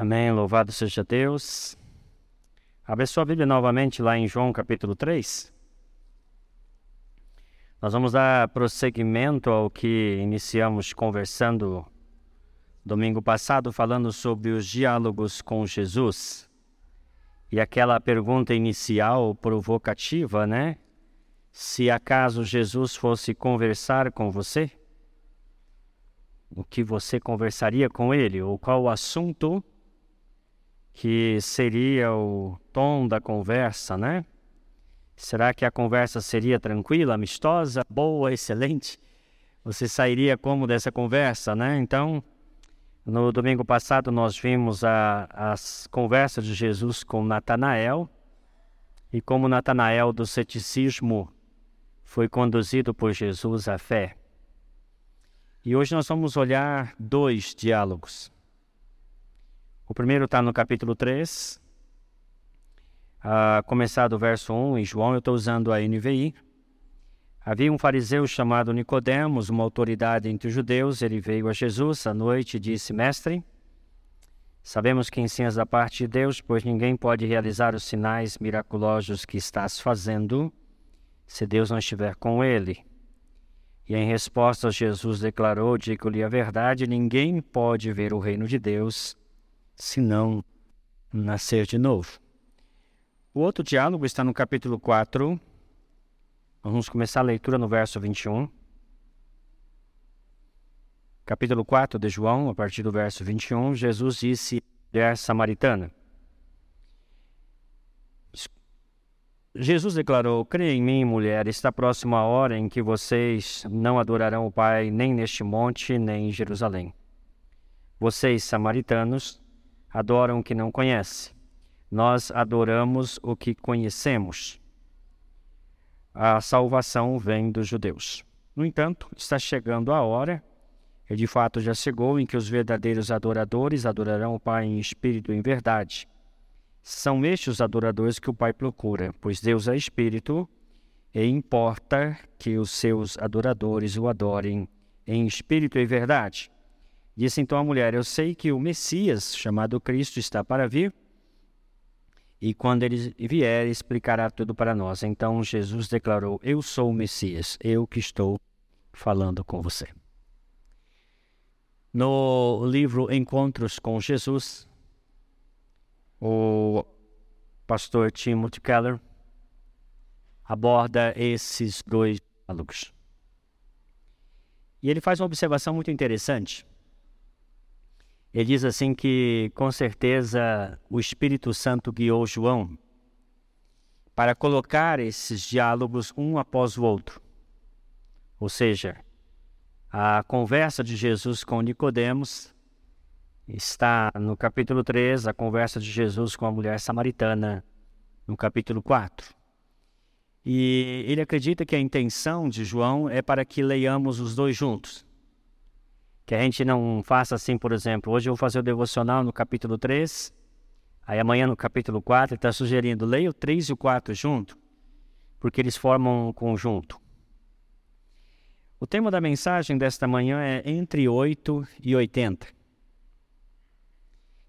Amém. Louvado seja Deus. Abre sua Bíblia novamente lá em João capítulo 3. Nós vamos dar prosseguimento ao que iniciamos conversando domingo passado, falando sobre os diálogos com Jesus. E aquela pergunta inicial provocativa, né? Se acaso Jesus fosse conversar com você, o que você conversaria com ele? Ou qual o assunto que seria o tom da conversa, né? Será que a conversa seria tranquila, amistosa, boa, excelente? Você sairia como dessa conversa, né? Então, no domingo passado nós vimos a, as conversas de Jesus com Natanael e como Natanael do ceticismo foi conduzido por Jesus à fé. E hoje nós vamos olhar dois diálogos. O primeiro está no capítulo 3, a começar verso 1, em João, eu estou usando a NVI. Havia um fariseu chamado Nicodemos, uma autoridade entre os judeus. Ele veio a Jesus à noite e disse: Mestre, sabemos que ensinas da parte de Deus, pois ninguém pode realizar os sinais miraculosos que estás fazendo se Deus não estiver com ele. E em resposta, Jesus declarou: Digo-lhe a verdade, ninguém pode ver o reino de Deus se não nascer de novo. O outro diálogo está no capítulo 4. Vamos começar a leitura no verso 21. Capítulo 4 de João, a partir do verso 21, Jesus disse à mulher samaritana. Jesus declarou: Creia em mim, mulher, está próxima a hora em que vocês não adorarão o Pai nem neste monte, nem em Jerusalém. Vocês, samaritanos, adoram o que não conhece. Nós adoramos o que conhecemos. A salvação vem dos judeus. No entanto, está chegando a hora, e de fato já chegou, em que os verdadeiros adoradores adorarão o Pai em espírito e em verdade. São estes os adoradores que o Pai procura, pois Deus é espírito e importa que os seus adoradores o adorem em espírito e verdade. Disse então a mulher: Eu sei que o Messias, chamado Cristo, está para vir, e quando ele vier, explicará tudo para nós. Então Jesus declarou: Eu sou o Messias, eu que estou falando com você. No livro Encontros com Jesus, o pastor Timothy Keller aborda esses dois diálogos. E ele faz uma observação muito interessante. Ele diz assim que com certeza o Espírito Santo guiou João para colocar esses diálogos um após o outro. Ou seja, a conversa de Jesus com Nicodemos está no capítulo 3, a conversa de Jesus com a mulher samaritana no capítulo 4. E ele acredita que a intenção de João é para que leiamos os dois juntos. Que a gente não faça assim, por exemplo, hoje eu vou fazer o devocional no capítulo 3, aí amanhã no capítulo 4, ele está sugerindo, leia o 3 e o 4 junto, porque eles formam um conjunto. O tema da mensagem desta manhã é entre 8 e 80.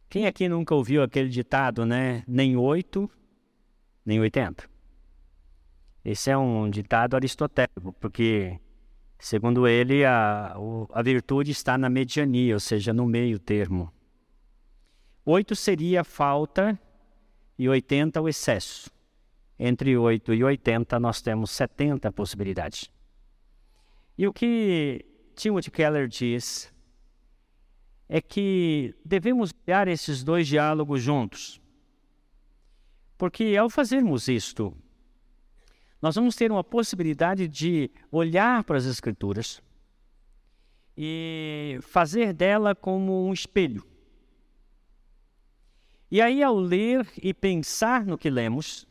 Quem aqui nunca ouviu aquele ditado, né? Nem 8, nem 80? Esse é um ditado aristotélico, porque Segundo ele, a, a virtude está na mediania, ou seja, no meio termo. Oito seria falta e 80 o excesso. Entre 8 e 80 nós temos 70 possibilidades. E o que Timothy Keller diz é que devemos olhar esses dois diálogos juntos. Porque ao fazermos isto, nós vamos ter uma possibilidade de olhar para as Escrituras e fazer dela como um espelho. E aí, ao ler e pensar no que lemos,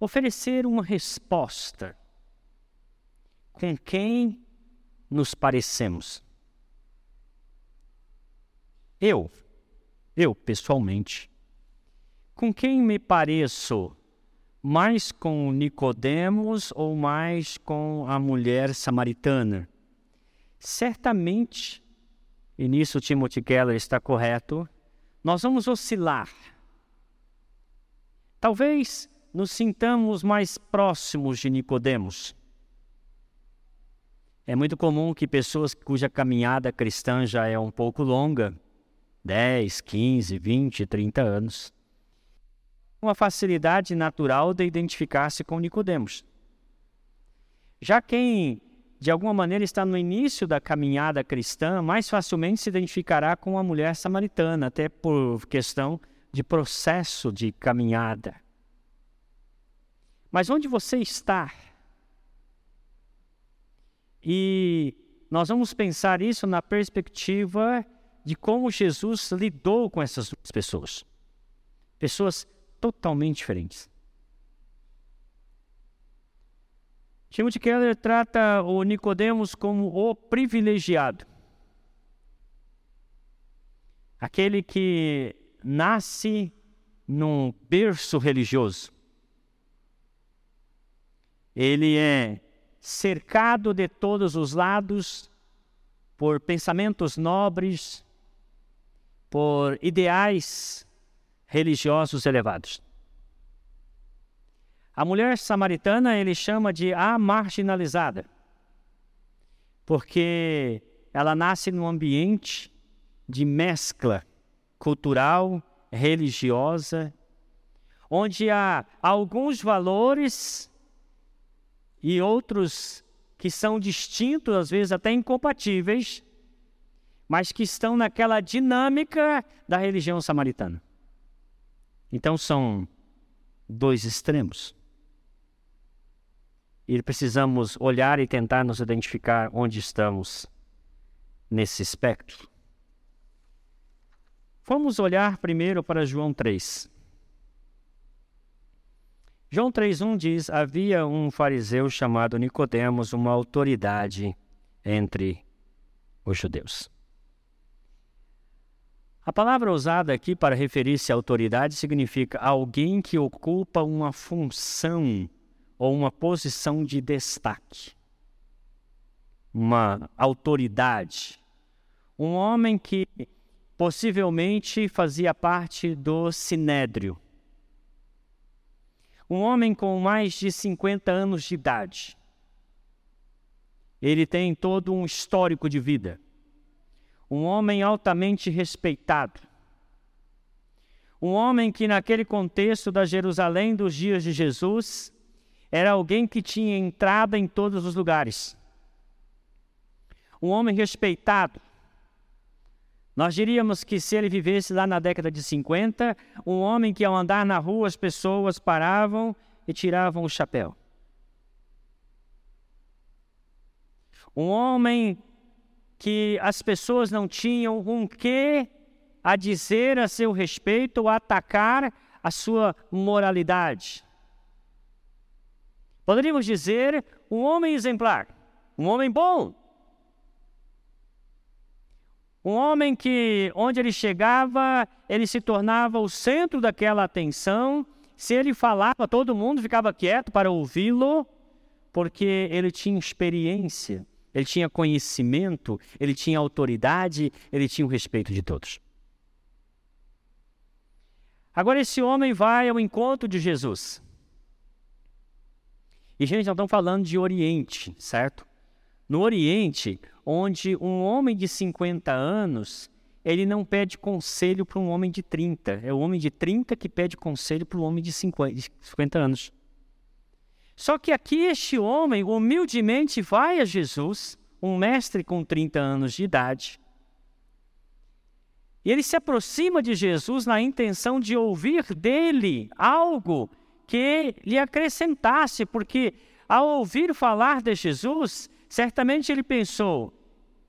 oferecer uma resposta com quem nos parecemos. Eu, eu pessoalmente, com quem me pareço mais com Nicodemos ou mais com a mulher samaritana? Certamente, e nisso Timothy Keller está correto, nós vamos oscilar. Talvez nos sintamos mais próximos de Nicodemos. É muito comum que pessoas cuja caminhada cristã já é um pouco longa, 10, 15, 20, 30 anos, uma facilidade natural de identificar-se com Nicodemos. Já quem de alguma maneira está no início da caminhada cristã, mais facilmente se identificará com a mulher samaritana, até por questão de processo de caminhada. Mas onde você está? E nós vamos pensar isso na perspectiva de como Jesus lidou com essas pessoas. Pessoas totalmente diferentes. Timothy Keller trata o Nicodemos como o privilegiado. Aquele que nasce num berço religioso. Ele é cercado de todos os lados por pensamentos nobres, por ideais religiosos elevados. A mulher samaritana ele chama de a marginalizada, porque ela nasce num ambiente de mescla cultural, religiosa, onde há alguns valores e outros que são distintos, às vezes até incompatíveis, mas que estão naquela dinâmica da religião samaritana. Então são dois extremos. E precisamos olhar e tentar nos identificar onde estamos nesse espectro. Vamos olhar primeiro para João 3. João 3:1 diz: Havia um fariseu chamado Nicodemos, uma autoridade entre os judeus. A palavra usada aqui para referir-se à autoridade significa alguém que ocupa uma função ou uma posição de destaque, uma autoridade, um homem que possivelmente fazia parte do sinédrio, um homem com mais de 50 anos de idade. Ele tem todo um histórico de vida. Um homem altamente respeitado. Um homem que, naquele contexto da Jerusalém dos dias de Jesus, era alguém que tinha entrada em todos os lugares. Um homem respeitado. Nós diríamos que se ele vivesse lá na década de 50, um homem que ao andar na rua as pessoas paravam e tiravam o chapéu. Um homem que as pessoas não tinham um que a dizer a seu respeito ou atacar a sua moralidade. Poderíamos dizer um homem exemplar, um homem bom. Um homem que, onde ele chegava, ele se tornava o centro daquela atenção. Se ele falava, todo mundo ficava quieto para ouvi-lo, porque ele tinha experiência, ele tinha conhecimento, ele tinha autoridade, ele tinha o respeito de todos. Agora, esse homem vai ao encontro de Jesus. E, gente, nós estamos falando de Oriente, certo? No Oriente, onde um homem de 50 anos, ele não pede conselho para um homem de 30. É o homem de 30 que pede conselho para o homem de 50, de 50 anos. Só que aqui este homem humildemente vai a Jesus, um mestre com 30 anos de idade. E ele se aproxima de Jesus na intenção de ouvir dele algo que lhe acrescentasse, porque ao ouvir falar de Jesus, certamente ele pensou: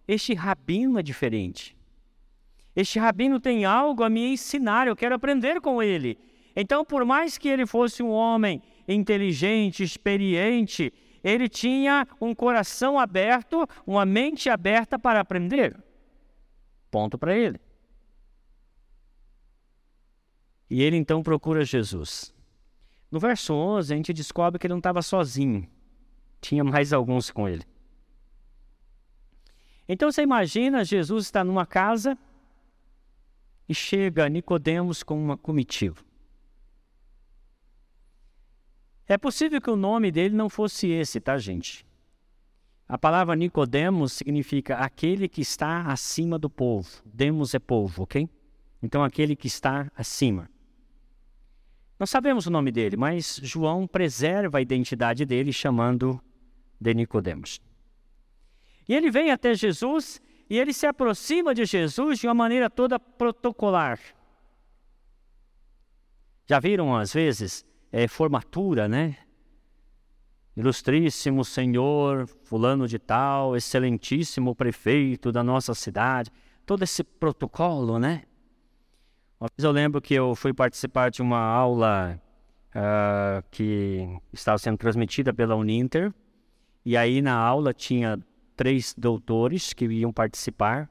este rabino é diferente. Este rabino tem algo a me ensinar, eu quero aprender com ele. Então, por mais que ele fosse um homem inteligente, experiente, ele tinha um coração aberto, uma mente aberta para aprender. Ponto para ele. E ele então procura Jesus. No verso 11, a gente descobre que ele não estava sozinho, tinha mais alguns com ele. Então você imagina, Jesus está numa casa, e chega Nicodemos com uma comitiva. É possível que o nome dele não fosse esse, tá, gente? A palavra Nicodemos significa aquele que está acima do povo. Demos é povo, ok? Então aquele que está acima. Não sabemos o nome dele, mas João preserva a identidade dele chamando de Nicodemos. E ele vem até Jesus e ele se aproxima de Jesus de uma maneira toda protocolar. Já viram às vezes é, formatura, né? Ilustríssimo Senhor, fulano de tal, excelentíssimo prefeito da nossa cidade, todo esse protocolo, né? Uma vez eu lembro que eu fui participar de uma aula uh, que estava sendo transmitida pela Uninter, e aí na aula tinha três doutores que iam participar.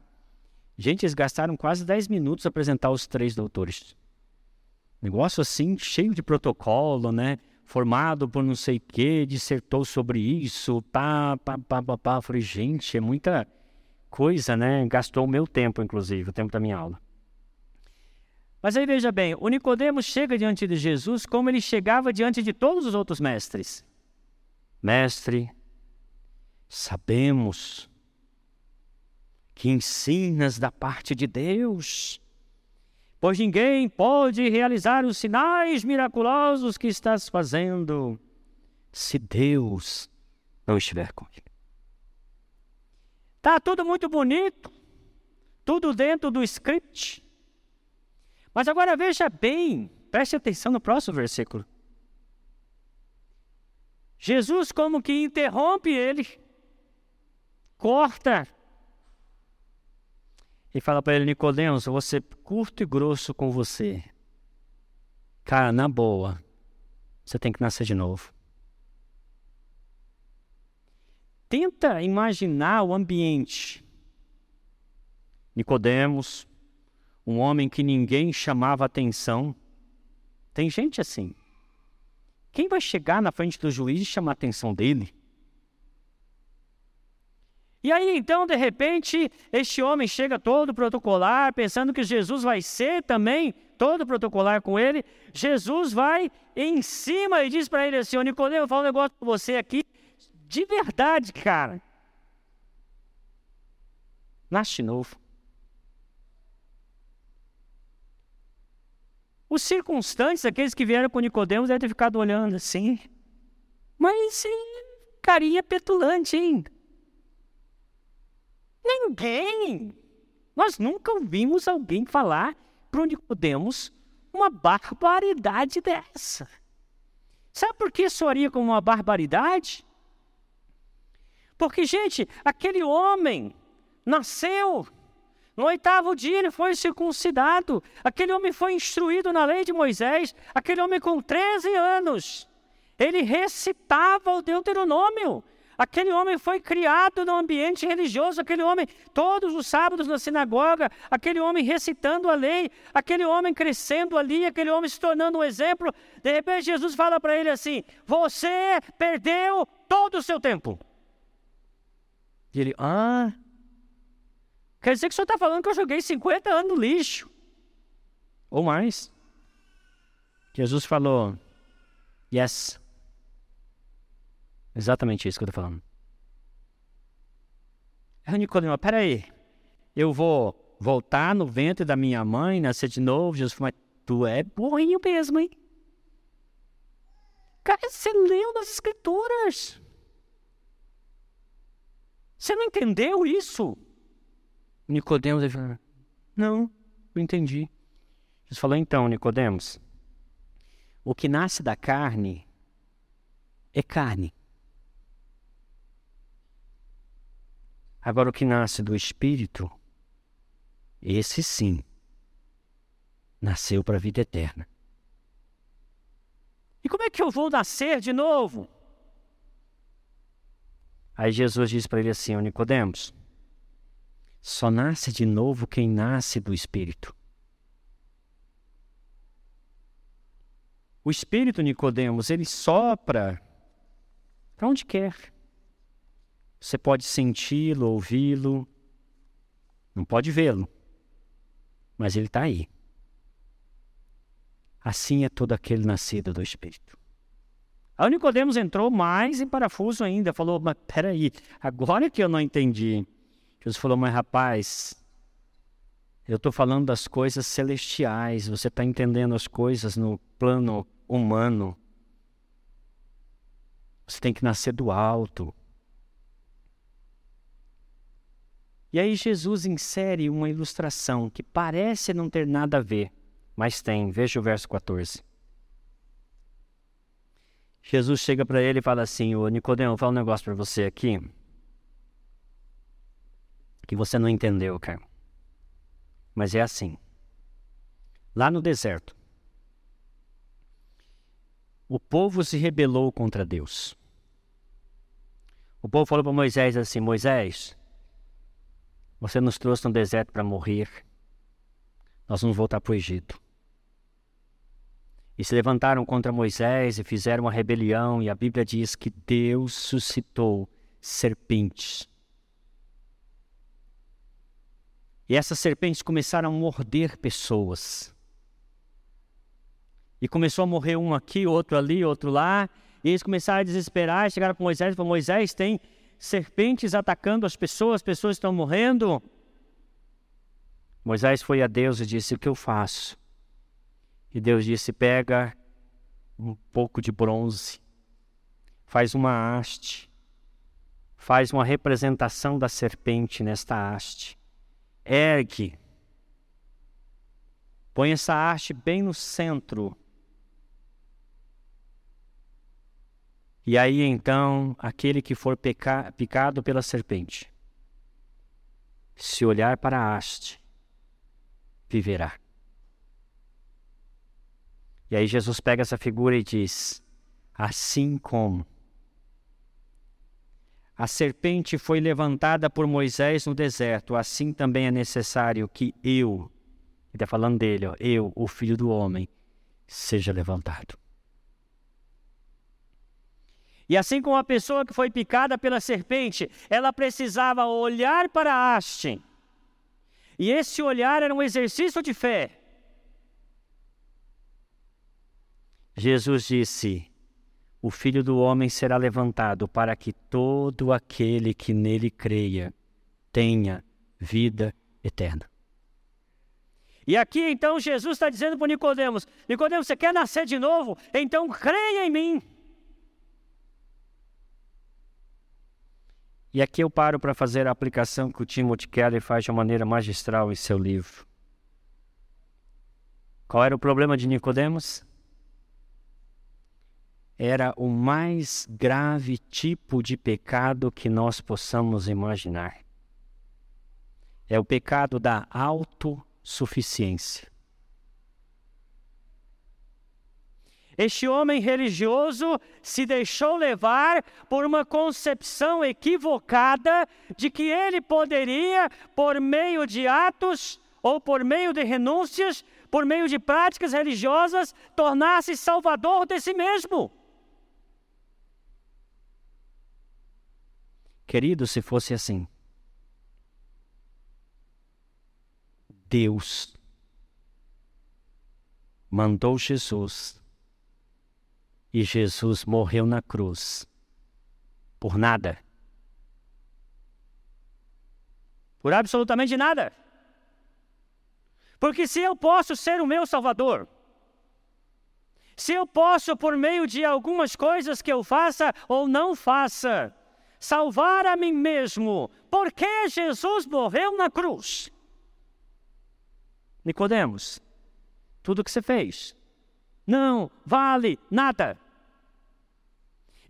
Gente, eles gastaram quase 10 minutos apresentar os três doutores. Negócio assim, cheio de protocolo, né? Formado por não sei o quê, dissertou sobre isso, pá, pá, pá, pá, pá. Falei, gente, é muita coisa, né? Gastou o meu tempo, inclusive, o tempo da minha aula. Mas aí veja bem, o Nicodemos chega diante de Jesus como ele chegava diante de todos os outros mestres. Mestre, sabemos que ensinas da parte de Deus, pois ninguém pode realizar os sinais miraculosos que estás fazendo se Deus não estiver com ele. Tá tudo muito bonito, tudo dentro do script. Mas agora veja bem, preste atenção no próximo versículo. Jesus como que interrompe ele, corta e fala para ele, Nicodemos, eu vou ser curto e grosso com você. Cara, na boa, você tem que nascer de novo. Tenta imaginar o ambiente. Nicodemos, um homem que ninguém chamava atenção. Tem gente assim. Quem vai chegar na frente do juiz e chamar a atenção dele? E aí, então, de repente, este homem chega todo protocolar, pensando que Jesus vai ser também todo protocolar com ele. Jesus vai em cima e diz para ele assim: Ô Nicodemo, eu vou falar um negócio com você aqui, de verdade, cara. Nasce novo. Os circunstantes, aqueles que vieram com Nicodemos, devem ter ficado olhando assim. Mas carinha petulante, hein? Ninguém! Nós nunca ouvimos alguém falar para o Nicodemos uma barbaridade dessa. Sabe por que soaria como uma barbaridade? Porque, gente, aquele homem nasceu no oitavo dia ele foi circuncidado. Aquele homem foi instruído na lei de Moisés. Aquele homem com 13 anos. Ele recitava o Deuteronômio. Aquele homem foi criado no ambiente religioso, aquele homem todos os sábados na sinagoga, aquele homem recitando a lei, aquele homem crescendo ali, aquele homem se tornando um exemplo. De repente Jesus fala para ele assim: Você perdeu todo o seu tempo. E ele, ah, Quer dizer que o senhor está falando que eu joguei 50 anos no lixo. Ou mais. Jesus falou, yes. Exatamente isso que eu estou falando. Aí Nicodemo, peraí, eu vou voltar no ventre da minha mãe, nascer de novo? Jesus falou, mas tu é burrinho mesmo, hein? Cara, você leu nas escrituras. Você não entendeu isso? Nicodemos falou, não, eu entendi. Jesus falou, então, Nicodemos, o que nasce da carne é carne. Agora o que nasce do espírito, esse sim, nasceu para a vida eterna. E como é que eu vou nascer de novo? Aí Jesus diz para ele assim, Nicodemos, só nasce de novo quem nasce do Espírito. O Espírito Nicodemos, ele sopra para onde quer. Você pode senti-lo, ouvi-lo, não pode vê-lo, mas ele está aí. Assim é todo aquele nascido do Espírito. Aí Nicodemos entrou mais em parafuso ainda, falou, mas peraí, agora que eu não entendi. Jesus falou, mas rapaz, eu estou falando das coisas celestiais, você está entendendo as coisas no plano humano. Você tem que nascer do alto. E aí Jesus insere uma ilustração que parece não ter nada a ver, mas tem. Veja o verso 14. Jesus chega para ele e fala assim: Ô Nicodemo, vou falar um negócio para você aqui que você não entendeu, cara. Mas é assim. Lá no deserto, o povo se rebelou contra Deus. O povo falou para Moisés assim: Moisés, você nos trouxe no deserto para morrer. Nós vamos voltar para o Egito. E se levantaram contra Moisés e fizeram uma rebelião, e a Bíblia diz que Deus suscitou serpentes. E essas serpentes começaram a morder pessoas. E começou a morrer um aqui, outro ali, outro lá. E eles começaram a desesperar, chegaram para Moisés e falaram: Moisés, tem serpentes atacando as pessoas, as pessoas estão morrendo. Moisés foi a Deus e disse: O que eu faço? E Deus disse: Pega um pouco de bronze, faz uma haste, faz uma representação da serpente nesta haste, ergue, põe essa haste bem no centro E aí então, aquele que for peca, picado pela serpente, se olhar para a haste, viverá. E aí Jesus pega essa figura e diz: Assim como a serpente foi levantada por Moisés no deserto, assim também é necessário que eu, ele está falando dele, ó, eu, o filho do homem, seja levantado. E assim como a pessoa que foi picada pela serpente, ela precisava olhar para a haste. E esse olhar era um exercício de fé. Jesus disse: O filho do homem será levantado para que todo aquele que nele creia tenha vida eterna. E aqui então Jesus está dizendo para Nicodemos: Nicodemos, você quer nascer de novo? Então creia em mim. E aqui eu paro para fazer a aplicação que o Timothy Keller faz de uma maneira magistral em seu livro. Qual era o problema de Nicodemos? Era o mais grave tipo de pecado que nós possamos imaginar. É o pecado da autossuficiência. Este homem religioso se deixou levar por uma concepção equivocada de que ele poderia, por meio de atos ou por meio de renúncias, por meio de práticas religiosas, tornar-se salvador de si mesmo. Querido, se fosse assim, Deus mandou Jesus e Jesus morreu na cruz. Por nada. Por absolutamente nada. Porque se eu posso ser o meu Salvador, se eu posso, por meio de algumas coisas que eu faça ou não faça, salvar a mim mesmo, por que Jesus morreu na cruz? Nicodemos, tudo que você fez não vale nada.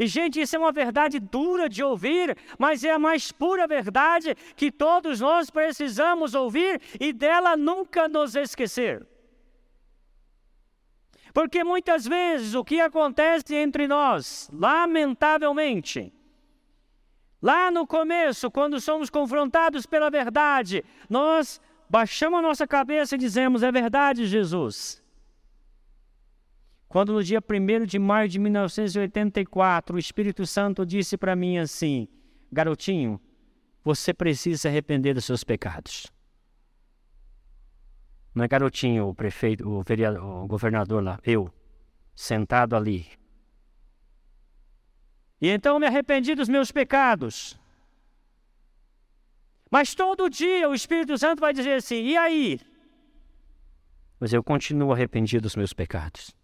E, gente, isso é uma verdade dura de ouvir, mas é a mais pura verdade que todos nós precisamos ouvir e dela nunca nos esquecer. Porque muitas vezes o que acontece entre nós, lamentavelmente, lá no começo, quando somos confrontados pela verdade, nós baixamos a nossa cabeça e dizemos: É verdade, Jesus. Quando no dia 1 de maio de 1984 o Espírito Santo disse para mim assim: Garotinho, você precisa se arrepender dos seus pecados. Não é garotinho, o prefeito, o, vereador, o governador lá, eu, sentado ali. E então me arrependi dos meus pecados. Mas todo dia o Espírito Santo vai dizer assim: e aí? Mas eu continuo arrependido dos meus pecados.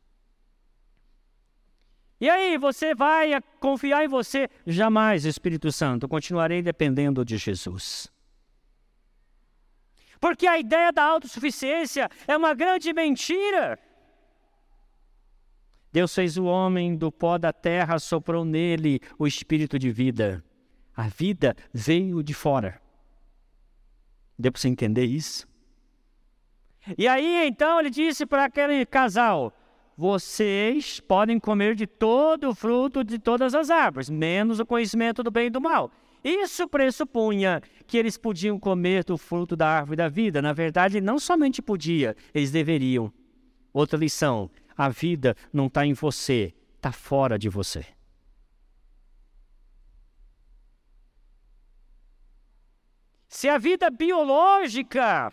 E aí, você vai confiar em você? Jamais, Espírito Santo, continuarei dependendo de Jesus. Porque a ideia da autossuficiência é uma grande mentira. Deus fez o homem do pó da terra, soprou nele o espírito de vida. A vida veio de fora. Deu para você entender isso? E aí, então, ele disse para aquele casal: vocês podem comer de todo o fruto de todas as árvores, menos o conhecimento do bem e do mal. Isso pressupunha que eles podiam comer do fruto da árvore da vida. Na verdade, não somente podia, eles deveriam. Outra lição: a vida não está em você, está fora de você. Se a vida biológica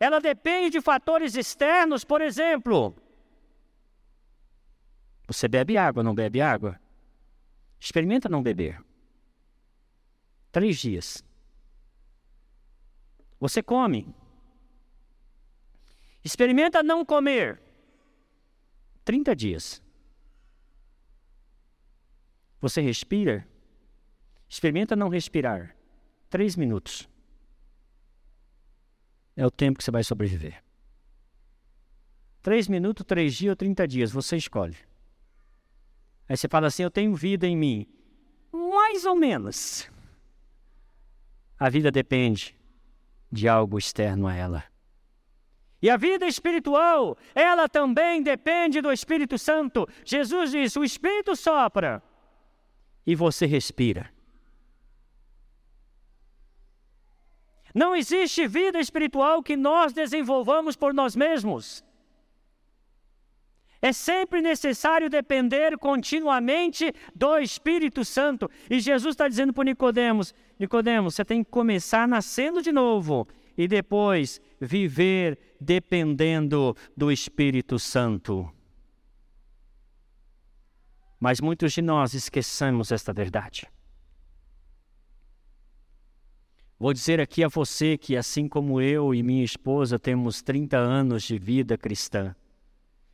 ela depende de fatores externos, por exemplo, você bebe água, não bebe água? Experimenta não beber. Três dias. Você come. Experimenta não comer. 30 dias. Você respira? Experimenta não respirar. Três minutos. É o tempo que você vai sobreviver. Três minutos, três dias ou 30 dias, você escolhe. Aí você fala assim: Eu tenho vida em mim. Mais ou menos. A vida depende de algo externo a ela. E a vida espiritual, ela também depende do Espírito Santo. Jesus disse: o Espírito sopra e você respira. Não existe vida espiritual que nós desenvolvamos por nós mesmos. É sempre necessário depender continuamente do Espírito Santo. E Jesus está dizendo para Nicodemos: Nicodemos, você tem que começar nascendo de novo e depois viver dependendo do Espírito Santo. Mas muitos de nós esquecemos esta verdade. Vou dizer aqui a você que, assim como eu e minha esposa temos 30 anos de vida cristã,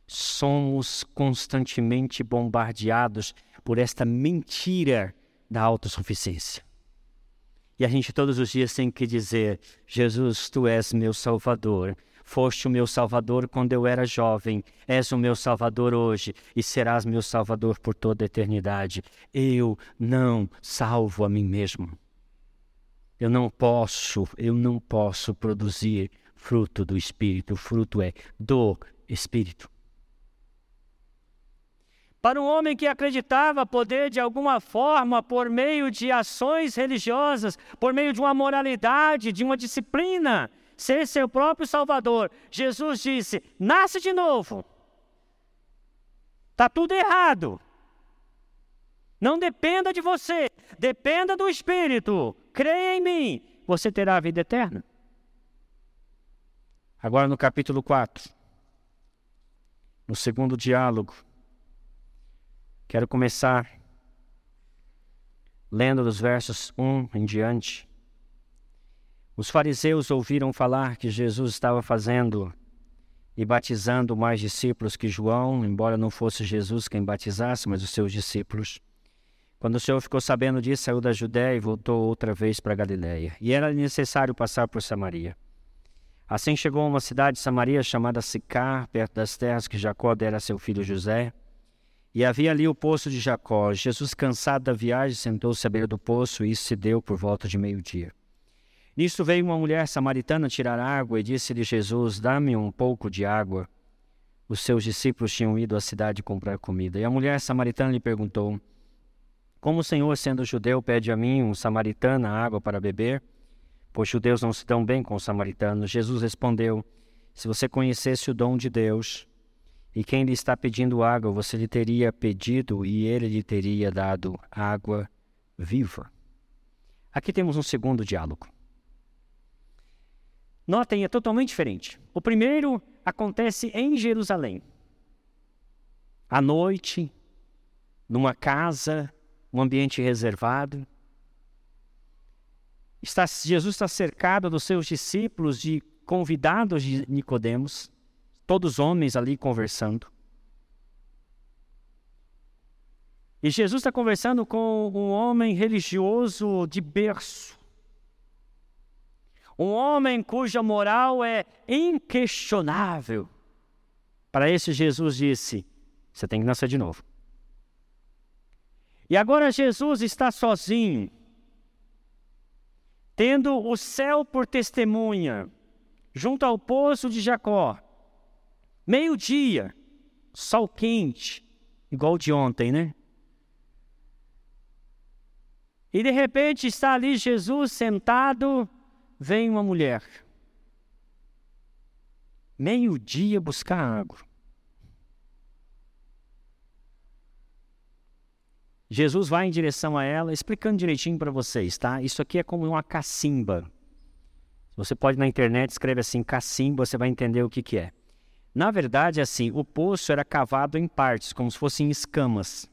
somos constantemente bombardeados por esta mentira da autossuficiência. E a gente todos os dias tem que dizer: Jesus, tu és meu Salvador. Foste o meu Salvador quando eu era jovem, és o meu Salvador hoje e serás meu Salvador por toda a eternidade. Eu não salvo a mim mesmo. Eu não posso, eu não posso produzir fruto do Espírito. O fruto é do Espírito. Para um homem que acreditava poder, de alguma forma, por meio de ações religiosas, por meio de uma moralidade, de uma disciplina, ser seu próprio Salvador, Jesus disse: nasce de novo. Está tudo errado. Não dependa de você, dependa do Espírito. Creia em mim, você terá a vida eterna. Agora no capítulo 4, no segundo diálogo, Quero começar lendo dos versos 1 em diante. Os fariseus ouviram falar que Jesus estava fazendo e batizando mais discípulos que João, embora não fosse Jesus quem batizasse, mas os seus discípulos. Quando o Senhor ficou sabendo disso, saiu da Judéia e voltou outra vez para Galiléia. E era necessário passar por Samaria. Assim chegou a uma cidade de Samaria chamada Sicar, perto das terras que Jacó dera a seu filho José. E havia ali o poço de Jacó. Jesus, cansado da viagem, sentou-se à beira do poço e isso se deu por volta de meio-dia. Nisto veio uma mulher samaritana tirar água e disse-lhe Jesus: Dá-me um pouco de água. Os seus discípulos tinham ido à cidade comprar comida. E a mulher samaritana lhe perguntou: Como o Senhor, sendo judeu, pede a mim, um samaritano, água para beber? Pois judeus não se dão bem com os samaritanos. Jesus respondeu: Se você conhecesse o dom de Deus e quem lhe está pedindo água, você lhe teria pedido e ele lhe teria dado água viva. Aqui temos um segundo diálogo. Notem, é totalmente diferente. O primeiro acontece em Jerusalém. À noite, numa casa, um ambiente reservado. Está, Jesus está cercado dos seus discípulos, de convidados de Nicodemos, todos homens ali conversando. E Jesus está conversando com um homem religioso de berço. Um homem cuja moral é inquestionável. Para esse, Jesus disse: Você tem que nascer de novo. E agora Jesus está sozinho, tendo o céu por testemunha, junto ao poço de Jacó. Meio-dia, sol quente, igual de ontem, né? E de repente está ali Jesus sentado, vem uma mulher. Meio-dia buscar água. Jesus vai em direção a ela, explicando direitinho para vocês, tá? Isso aqui é como uma cacimba. Você pode na internet escrever assim, cacimba, você vai entender o que, que é. Na verdade, assim, o poço era cavado em partes, como se fossem escamas.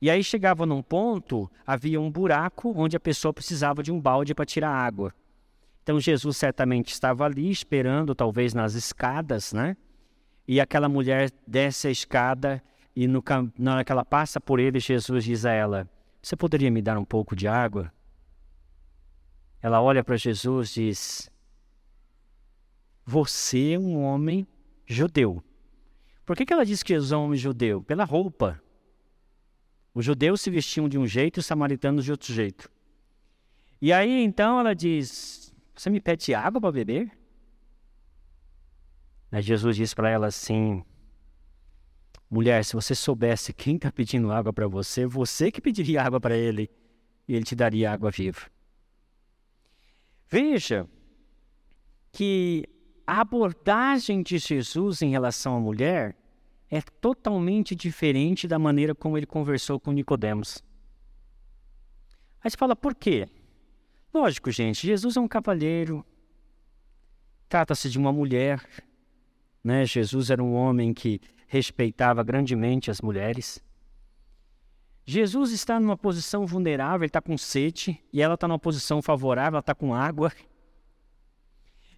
E aí chegava num ponto, havia um buraco onde a pessoa precisava de um balde para tirar água. Então Jesus certamente estava ali esperando, talvez nas escadas, né? E aquela mulher desce a escada e no, na hora que ela passa por ele, Jesus diz a ela: Você poderia me dar um pouco de água? Ela olha para Jesus e diz: Você é um homem judeu. Por que, que ela diz que Jesus é um homem judeu? Pela roupa. Os judeus se vestiam de um jeito e os samaritanos de outro jeito. E aí então ela diz: Você me pede água para beber? Aí Jesus diz para ela assim: Mulher, se você soubesse quem está pedindo água para você, você que pediria água para ele e ele te daria água viva. Veja que a abordagem de Jesus em relação à mulher é totalmente diferente da maneira como ele conversou com Nicodemos. Aí você fala, por quê? Lógico, gente, Jesus é um cavalheiro, trata-se de uma mulher, né? Jesus era um homem que respeitava grandemente as mulheres. Jesus está numa posição vulnerável, ele está com sede, e ela está numa posição favorável, ela está com água.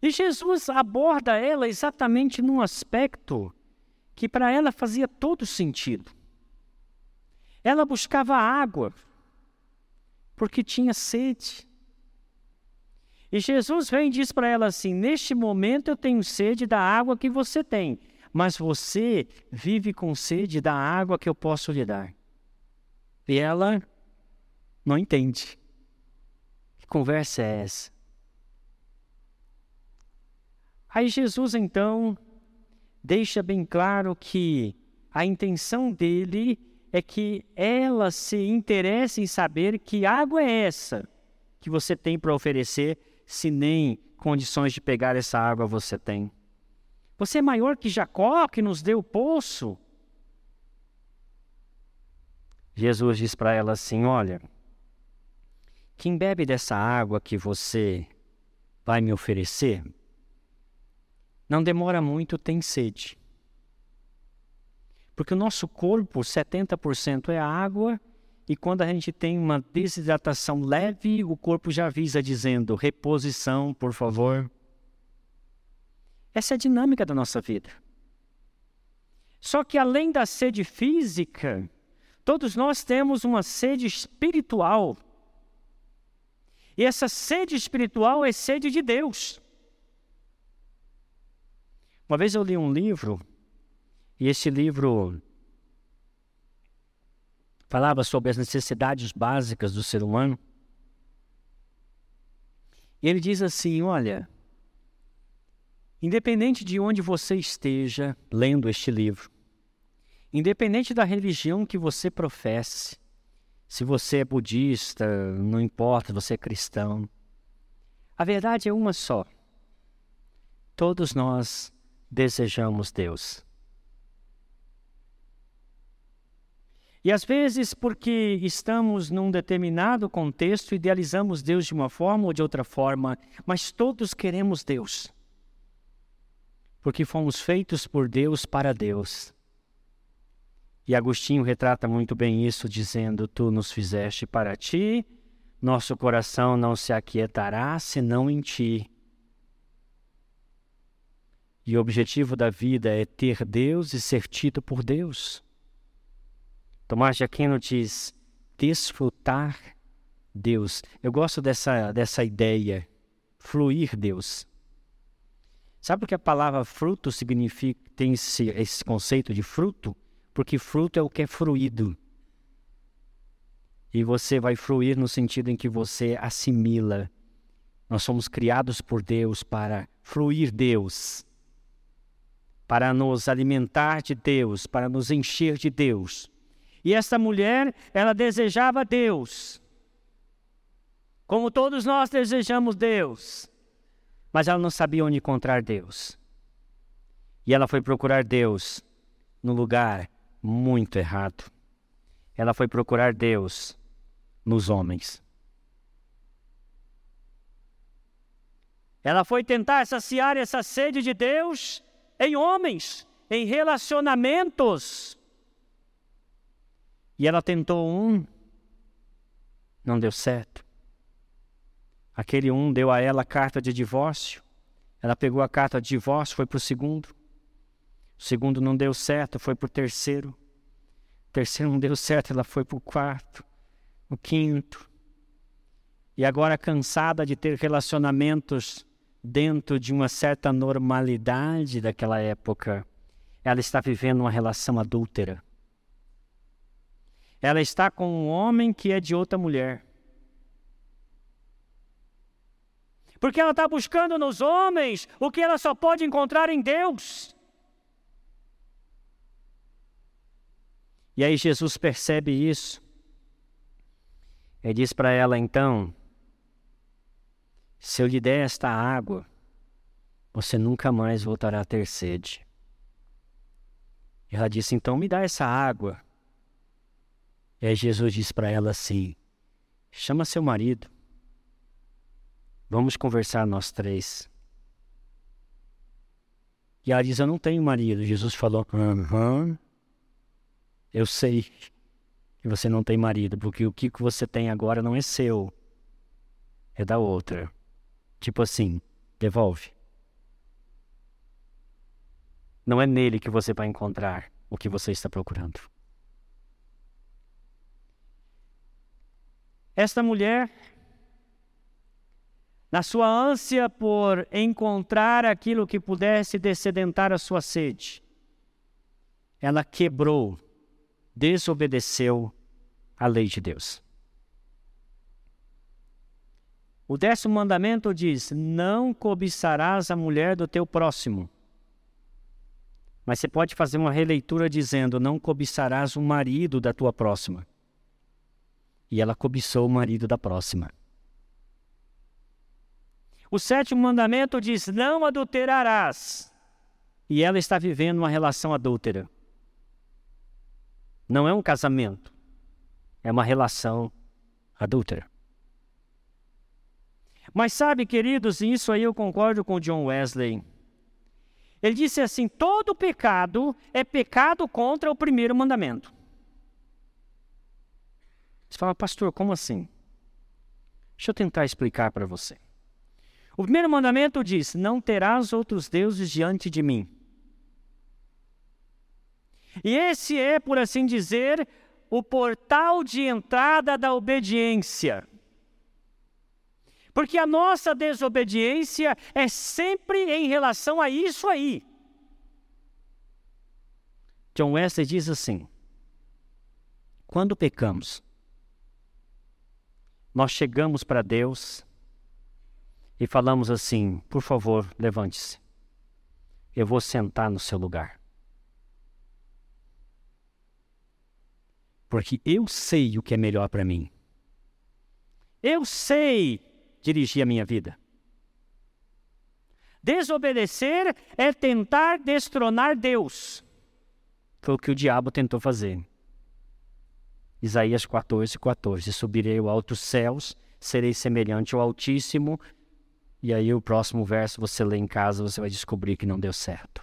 E Jesus aborda ela exatamente num aspecto que para ela fazia todo sentido. Ela buscava água, porque tinha sede. E Jesus vem e diz para ela assim: Neste momento eu tenho sede da água que você tem, mas você vive com sede da água que eu posso lhe dar. E ela não entende. Que conversa é essa? Aí Jesus então deixa bem claro que a intenção dele é que ela se interesse em saber que água é essa que você tem para oferecer, se nem condições de pegar essa água você tem. Você é maior que Jacó, que nos deu o poço. Jesus diz para ela assim: Olha, quem bebe dessa água que você vai me oferecer, não demora muito, tem sede. Porque o nosso corpo, 70% é água, e quando a gente tem uma desidratação leve, o corpo já avisa dizendo: reposição, por favor. Essa é a dinâmica da nossa vida. Só que além da sede física, todos nós temos uma sede espiritual. E essa sede espiritual é sede de Deus. Uma vez eu li um livro, e esse livro falava sobre as necessidades básicas do ser humano. E ele diz assim: olha, Independente de onde você esteja lendo este livro, independente da religião que você professe, se você é budista, não importa, você é cristão, a verdade é uma só. Todos nós desejamos Deus. E às vezes, porque estamos num determinado contexto, idealizamos Deus de uma forma ou de outra forma, mas todos queremos Deus. Porque fomos feitos por Deus para Deus. E Agostinho retrata muito bem isso, dizendo: Tu nos fizeste para ti, nosso coração não se aquietará senão em ti. E o objetivo da vida é ter Deus e ser tido por Deus. Tomás de Aquino diz: desfrutar Deus. Eu gosto dessa, dessa ideia, fluir Deus. Sabe o que a palavra fruto significa? Tem esse, esse conceito de fruto? Porque fruto é o que é fruído. E você vai fruir no sentido em que você assimila. Nós somos criados por Deus para fruir Deus, para nos alimentar de Deus, para nos encher de Deus. E esta mulher, ela desejava Deus. Como todos nós desejamos Deus. Mas ela não sabia onde encontrar Deus. E ela foi procurar Deus no lugar muito errado. Ela foi procurar Deus nos homens. Ela foi tentar saciar essa sede de Deus em homens, em relacionamentos. E ela tentou um, não deu certo. Aquele um deu a ela a carta de divórcio. Ela pegou a carta de divórcio, foi para o segundo. O segundo não deu certo, foi para o terceiro. O terceiro não deu certo, ela foi para o quarto, o quinto. E agora, cansada de ter relacionamentos dentro de uma certa normalidade daquela época, ela está vivendo uma relação adúltera ela está com um homem que é de outra mulher. Porque ela está buscando nos homens o que ela só pode encontrar em Deus. E aí Jesus percebe isso. E diz para ela então: Se eu lhe der esta água, você nunca mais voltará a ter sede. Ela disse: Então me dá essa água e aí Jesus diz para ela assim: chama seu marido, vamos conversar nós três. E ela diz: Eu não tenho marido. Jesus falou: Eu sei que você não tem marido, porque o que você tem agora não é seu, é da outra. Tipo assim, devolve. Não é nele que você vai encontrar o que você está procurando. Esta mulher, na sua ânsia por encontrar aquilo que pudesse descedentar a sua sede, ela quebrou, desobedeceu a lei de Deus. O décimo mandamento diz: Não cobiçarás a mulher do teu próximo. Mas você pode fazer uma releitura dizendo: Não cobiçarás o marido da tua próxima e ela cobiçou o marido da próxima. O sétimo mandamento diz: Não adulterarás. E ela está vivendo uma relação adúltera. Não é um casamento, é uma relação adúltera. Mas sabe, queridos, e isso aí eu concordo com John Wesley. Ele disse assim: todo pecado é pecado contra o primeiro mandamento. Você fala, pastor, como assim? Deixa eu tentar explicar para você. O primeiro mandamento diz: Não terás outros deuses diante de mim. E esse é, por assim dizer, o portal de entrada da obediência. Porque a nossa desobediência é sempre em relação a isso aí. John Wesley diz assim: quando pecamos, nós chegamos para Deus e falamos assim: por favor, levante-se. Eu vou sentar no seu lugar. Porque eu sei o que é melhor para mim. Eu sei dirigir a minha vida. Desobedecer é tentar destronar Deus. Foi o que o diabo tentou fazer. Isaías 14, 14. Subirei ao altos céus, serei semelhante ao Altíssimo. E aí o próximo verso você lê em casa, você vai descobrir que não deu certo.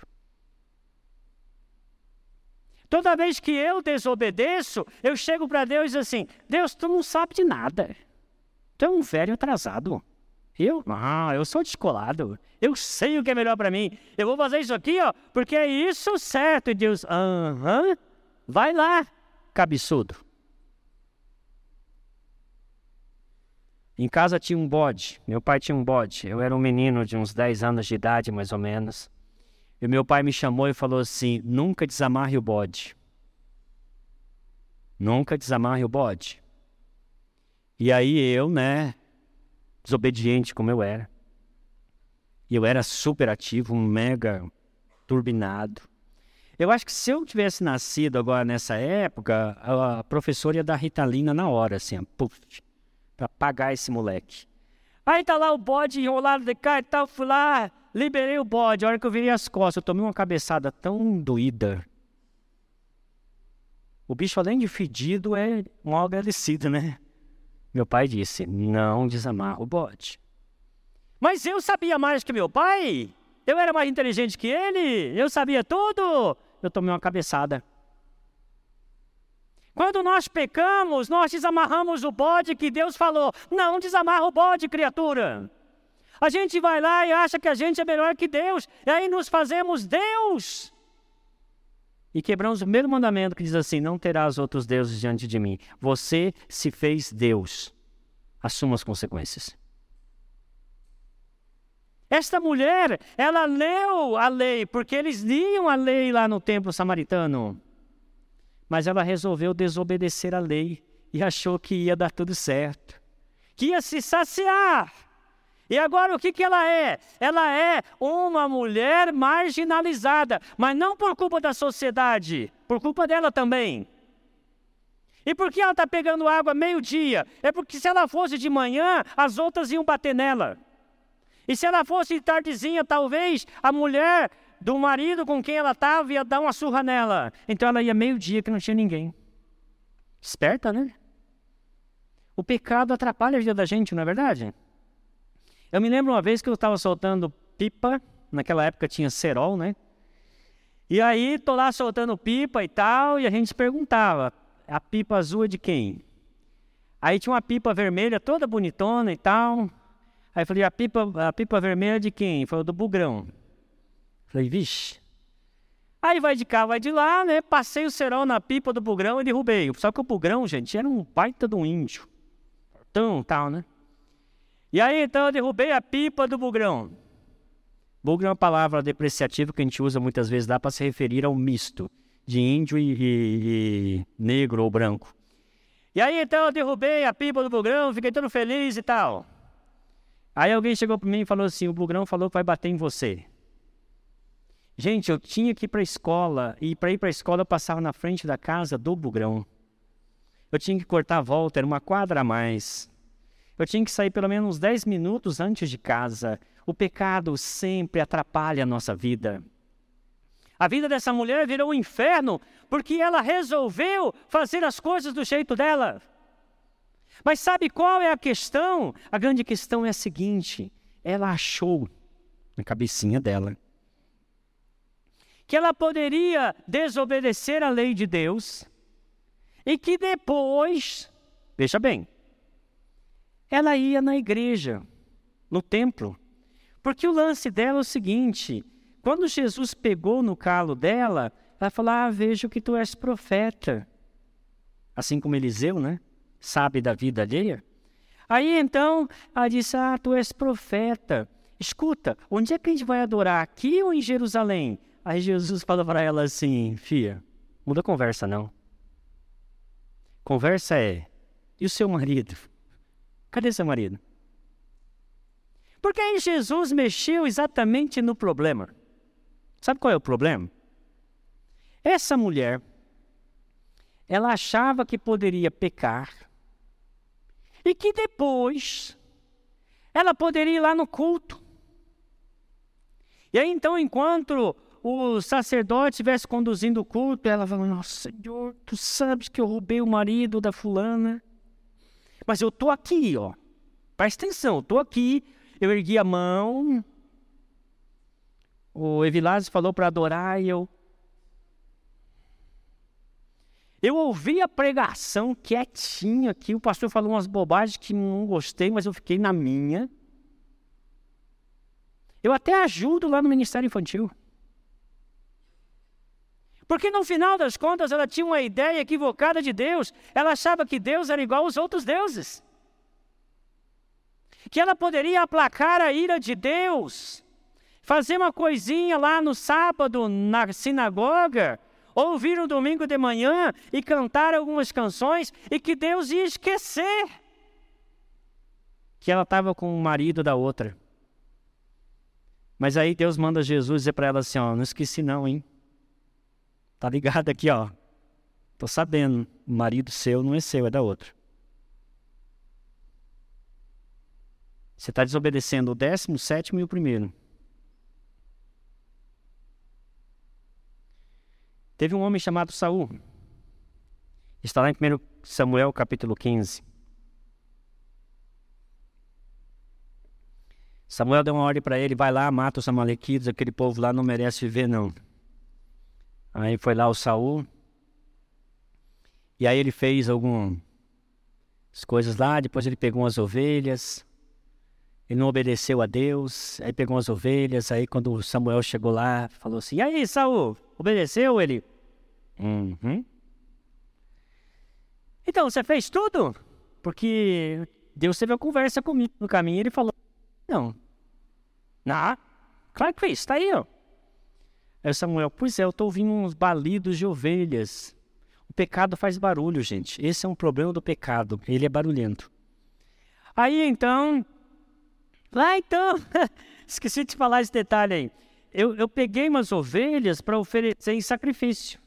Toda vez que eu desobedeço, eu chego para Deus e assim: Deus, tu não sabe de nada. É um velho atrasado. Eu? Ah, eu sou descolado. Eu sei o que é melhor para mim. Eu vou fazer isso aqui, ó, porque é isso certo. E Deus, aham, vai lá, cabeçudo. Em casa tinha um bode. Meu pai tinha um bode. Eu era um menino de uns 10 anos de idade, mais ou menos. E meu pai me chamou e falou assim: nunca desamarre o bode. Nunca desamarre o bode. E aí eu, né, desobediente como eu era. E eu era super ativo, mega turbinado. Eu acho que se eu tivesse nascido agora nessa época, a professora ia dar ritalina na hora, assim, puf, para pagar esse moleque. Aí tá lá o bode enrolado de cá e tal, fui lá, liberei o bode. A hora que eu virei as costas, eu tomei uma cabeçada tão doída. O bicho, além de fedido, é mal agradecido, né? Meu pai disse: Não desamarra o bode. Mas eu sabia mais que meu pai. Eu era mais inteligente que ele. Eu sabia tudo. Eu tomei uma cabeçada. Quando nós pecamos, nós desamarramos o bode que Deus falou. Não desamarra o bode, criatura. A gente vai lá e acha que a gente é melhor que Deus. E aí nos fazemos Deus. E quebramos o primeiro mandamento que diz assim: Não terás outros deuses diante de mim. Você se fez Deus. Assuma as consequências. Esta mulher, ela leu a lei, porque eles liam a lei lá no templo samaritano. Mas ela resolveu desobedecer a lei e achou que ia dar tudo certo, que ia se saciar e agora o que, que ela é? Ela é uma mulher marginalizada, mas não por culpa da sociedade, por culpa dela também. E por que ela está pegando água meio-dia? É porque se ela fosse de manhã, as outras iam bater nela. E se ela fosse tardezinha, talvez a mulher do marido com quem ela estava ia dar uma surra nela. Então ela ia meio-dia que não tinha ninguém. Esperta, né? O pecado atrapalha a vida da gente, não é verdade? Eu me lembro uma vez que eu estava soltando pipa, naquela época tinha cerol, né? E aí tô lá soltando pipa e tal, e a gente perguntava, a pipa azul é de quem? Aí tinha uma pipa vermelha toda bonitona e tal. Aí falei, a pipa, a pipa vermelha é de quem? Falou do bugrão. Falei, vixe. Aí vai de cá, vai de lá, né? Passei o cerol na pipa do bugrão e derrubei. Só que o bugrão, gente, era um baita de um índio. Tão tal, né? E aí então eu derrubei a pipa do bugrão. Bugrão é uma palavra depreciativa que a gente usa muitas vezes lá para se referir ao misto de índio e, e, e, negro ou branco. E aí então eu derrubei a pipa do bugrão, fiquei todo feliz e tal. Aí alguém chegou para mim e falou assim: o bugrão falou que vai bater em você. Gente, eu tinha que ir para a escola, e para ir para a escola eu passava na frente da casa do bugrão. Eu tinha que cortar a volta, era uma quadra a mais. Eu tinha que sair pelo menos 10 minutos antes de casa. O pecado sempre atrapalha a nossa vida. A vida dessa mulher virou um inferno porque ela resolveu fazer as coisas do jeito dela. Mas sabe qual é a questão? A grande questão é a seguinte: ela achou na cabecinha dela que ela poderia desobedecer a lei de Deus e que depois, veja bem, ela ia na igreja, no templo. Porque o lance dela é o seguinte: quando Jesus pegou no calo dela, ela falou: Ah, vejo que tu és profeta. Assim como Eliseu, né? Sabe da vida alheia. Aí então ela disse: Ah, tu és profeta. Escuta, onde é que a gente vai adorar? Aqui ou em Jerusalém? Aí Jesus falou para ela assim: Fia, muda a conversa não. Conversa é: e o seu marido? Cadê seu marido? Porque aí Jesus mexeu exatamente no problema. Sabe qual é o problema? Essa mulher, ela achava que poderia pecar e que depois ela poderia ir lá no culto. E aí então, enquanto o sacerdote estivesse conduzindo o culto, ela falou: Nossa, Senhor, tu sabes que eu roubei o marido da fulana. Mas eu tô aqui, ó. Presta atenção, tô aqui. Eu ergui a mão. O Evilásio falou para adorar e eu. Eu ouvi a pregação quietinho aqui. O pastor falou umas bobagens que não gostei, mas eu fiquei na minha. Eu até ajudo lá no Ministério Infantil. Porque no final das contas ela tinha uma ideia equivocada de Deus. Ela achava que Deus era igual aos outros deuses. Que ela poderia aplacar a ira de Deus, fazer uma coisinha lá no sábado na sinagoga, ou vir no domingo de manhã e cantar algumas canções e que Deus ia esquecer que ela estava com o marido da outra. Mas aí Deus manda Jesus dizer para ela assim: Ó, não esqueci não, hein? Tá ligado aqui, ó. Tô sabendo, o marido seu não é seu, é da outra. Você está desobedecendo o décimo, sétimo e o primeiro. Teve um homem chamado Saul. Está lá em 1 Samuel capítulo 15. Samuel deu uma ordem para ele, vai lá, mata os amalequitas, aquele povo lá não merece viver não. Aí foi lá o Saul. E aí ele fez algumas coisas lá, depois ele pegou umas ovelhas. Ele não obedeceu a Deus, aí pegou as ovelhas, aí quando Samuel chegou lá, falou assim: "E aí, Saul, obedeceu ele?" Uhum. Então, você fez tudo? Porque Deus teve uma conversa comigo no caminho ele falou: Não. Não, claro que fez, está aí, ó. Aí Samuel, pois é, eu estou ouvindo uns balidos de ovelhas. O pecado faz barulho, gente. Esse é um problema do pecado. Ele é barulhento. Aí então. Lá então. Esqueci de falar esse detalhe aí. Eu, eu peguei umas ovelhas para oferecer em sacrifício.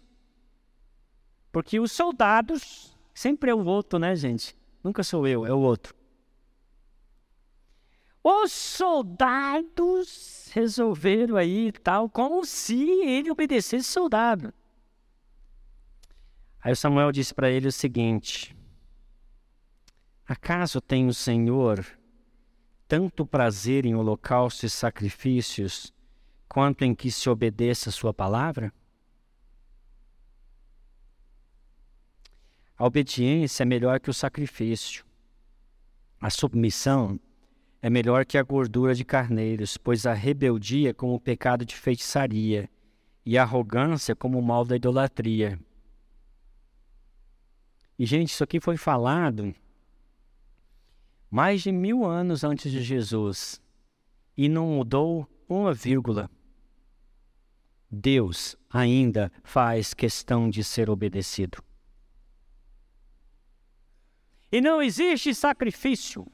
Porque os soldados. Sempre é o outro, né, gente? Nunca sou eu, é o outro. Os soldados resolveram aí tal, como se ele obedecesse soldado. Aí Samuel disse para ele o seguinte: Acaso tem o Senhor tanto prazer em holocaustos e sacrifícios, quanto em que se obedeça a sua palavra? A obediência é melhor que o sacrifício. A submissão é melhor que a gordura de carneiros, pois a rebeldia é como o pecado de feitiçaria, e a arrogância como o mal da idolatria. E, gente, isso aqui foi falado mais de mil anos antes de Jesus e não mudou uma vírgula. Deus ainda faz questão de ser obedecido. E não existe sacrifício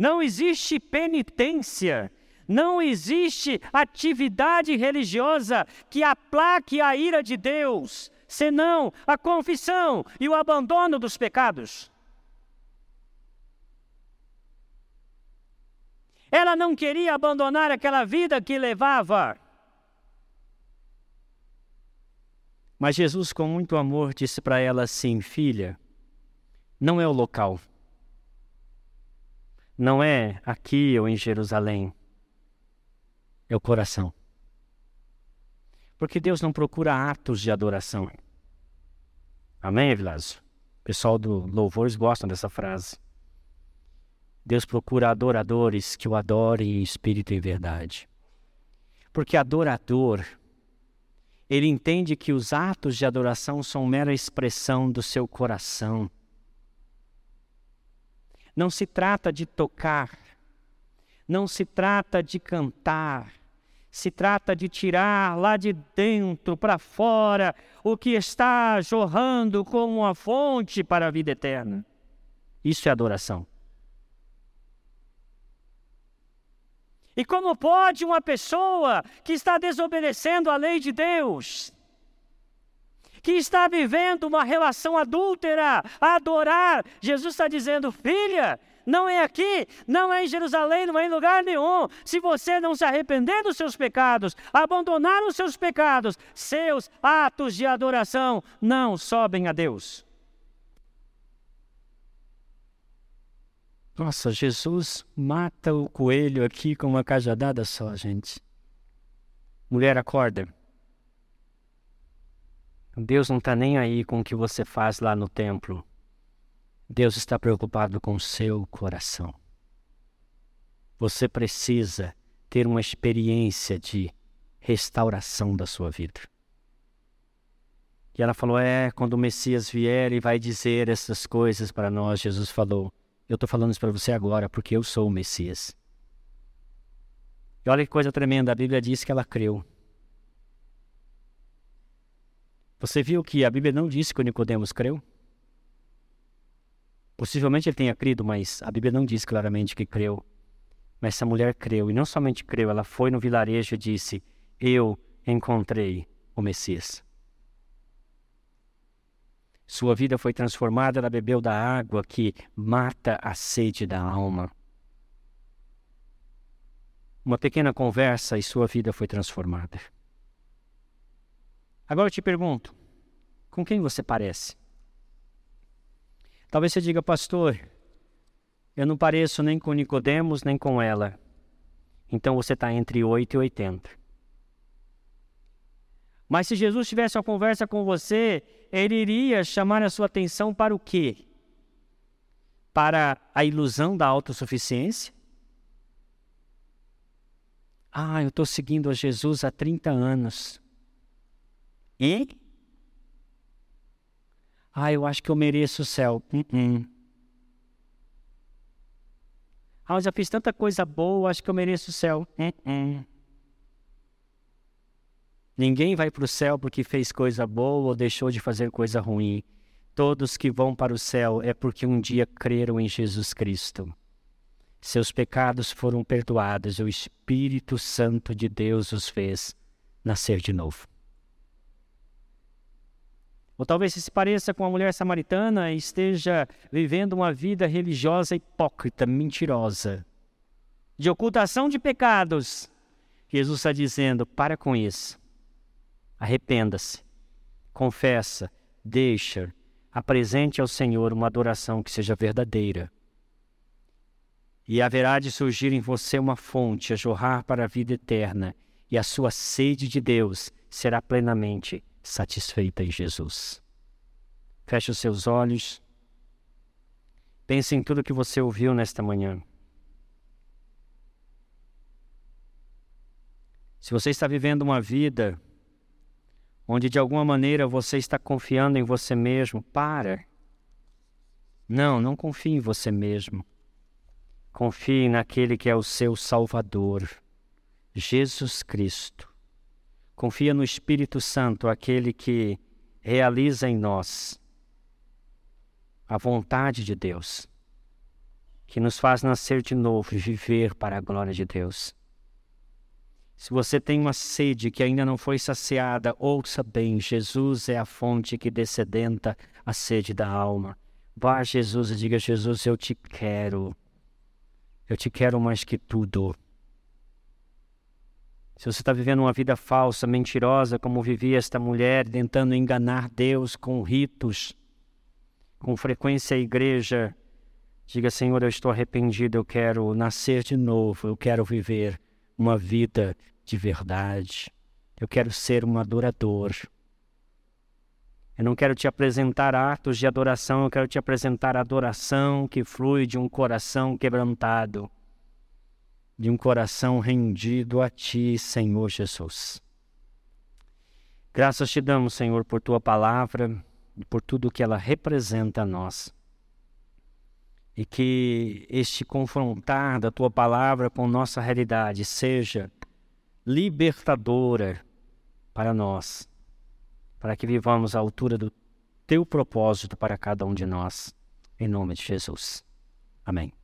não existe penitência, não existe atividade religiosa que aplaque a ira de Deus, senão a confissão e o abandono dos pecados. Ela não queria abandonar aquela vida que levava. Mas Jesus, com muito amor, disse para ela assim: Filha, não é o local não é aqui ou em Jerusalém, é o coração. Porque Deus não procura atos de adoração. Amém, Evilásio? O pessoal do Louvores gostam dessa frase. Deus procura adoradores que o adorem em espírito e verdade. Porque adorador, ele entende que os atos de adoração são mera expressão do seu coração não se trata de tocar, não se trata de cantar, se trata de tirar lá de dentro para fora o que está jorrando como uma fonte para a vida eterna. Isso é adoração. E como pode uma pessoa que está desobedecendo a lei de Deus, que está vivendo uma relação adúltera, adorar. Jesus está dizendo, filha, não é aqui, não é em Jerusalém, não é em lugar nenhum. Se você não se arrepender dos seus pecados, abandonar os seus pecados, seus atos de adoração não sobem a Deus. Nossa, Jesus mata o coelho aqui com uma cajadada só, gente. Mulher, acorda. Deus não está nem aí com o que você faz lá no templo. Deus está preocupado com o seu coração. Você precisa ter uma experiência de restauração da sua vida. E ela falou: É, quando o Messias vier e vai dizer essas coisas para nós, Jesus falou: Eu estou falando isso para você agora, porque eu sou o Messias. E olha que coisa tremenda, a Bíblia diz que ela creu. Você viu que a Bíblia não disse que o Nicodemos creu? Possivelmente ele tenha crido, mas a Bíblia não diz claramente que creu. Mas essa mulher creu, e não somente creu, ela foi no vilarejo e disse: Eu encontrei o Messias. Sua vida foi transformada, ela bebeu da água que mata a sede da alma. Uma pequena conversa e sua vida foi transformada. Agora eu te pergunto: com quem você parece? Talvez você diga, pastor, eu não pareço nem com Nicodemos nem com ela. Então você está entre 8 e 80. Mas se Jesus tivesse uma conversa com você, ele iria chamar a sua atenção para o quê? Para a ilusão da autossuficiência? Ah, eu estou seguindo a Jesus há 30 anos. E? Ah, eu acho que eu mereço o céu. Uh -uh. Ah, eu já fiz tanta coisa boa, acho que eu mereço o céu. Uh Ninguém vai para o céu porque fez coisa boa ou deixou de fazer coisa ruim. Todos que vão para o céu é porque um dia creram em Jesus Cristo. Seus pecados foram perdoados o Espírito Santo de Deus os fez nascer de novo. Ou talvez se pareça com a mulher samaritana e esteja vivendo uma vida religiosa hipócrita, mentirosa, de ocultação de pecados. Jesus está dizendo: para com isso. Arrependa-se, confessa, deixa, apresente ao Senhor uma adoração que seja verdadeira. E haverá de surgir em você uma fonte a jorrar para a vida eterna, e a sua sede de Deus será plenamente satisfeita em Jesus. Feche os seus olhos. Pense em tudo que você ouviu nesta manhã. Se você está vivendo uma vida onde de alguma maneira você está confiando em você mesmo, para. Não, não confie em você mesmo. Confie naquele que é o seu Salvador, Jesus Cristo. Confia no Espírito Santo, aquele que realiza em nós a vontade de Deus, que nos faz nascer de novo e viver para a glória de Deus. Se você tem uma sede que ainda não foi saciada, ouça bem: Jesus é a fonte que descedenta a sede da alma. Vá a Jesus e diga: Jesus, eu te quero. Eu te quero mais que tudo. Se você está vivendo uma vida falsa, mentirosa, como vivia esta mulher, tentando enganar Deus com ritos, com frequência à igreja, diga: Senhor, eu estou arrependido, eu quero nascer de novo, eu quero viver uma vida de verdade. Eu quero ser um adorador. Eu não quero te apresentar atos de adoração, eu quero te apresentar adoração que flui de um coração quebrantado de um coração rendido a Ti, Senhor Jesus. Graças te damos, Senhor, por Tua palavra e por tudo que ela representa a nós. E que este confrontar da Tua palavra com nossa realidade seja libertadora para nós, para que vivamos à altura do Teu propósito para cada um de nós. Em nome de Jesus. Amém.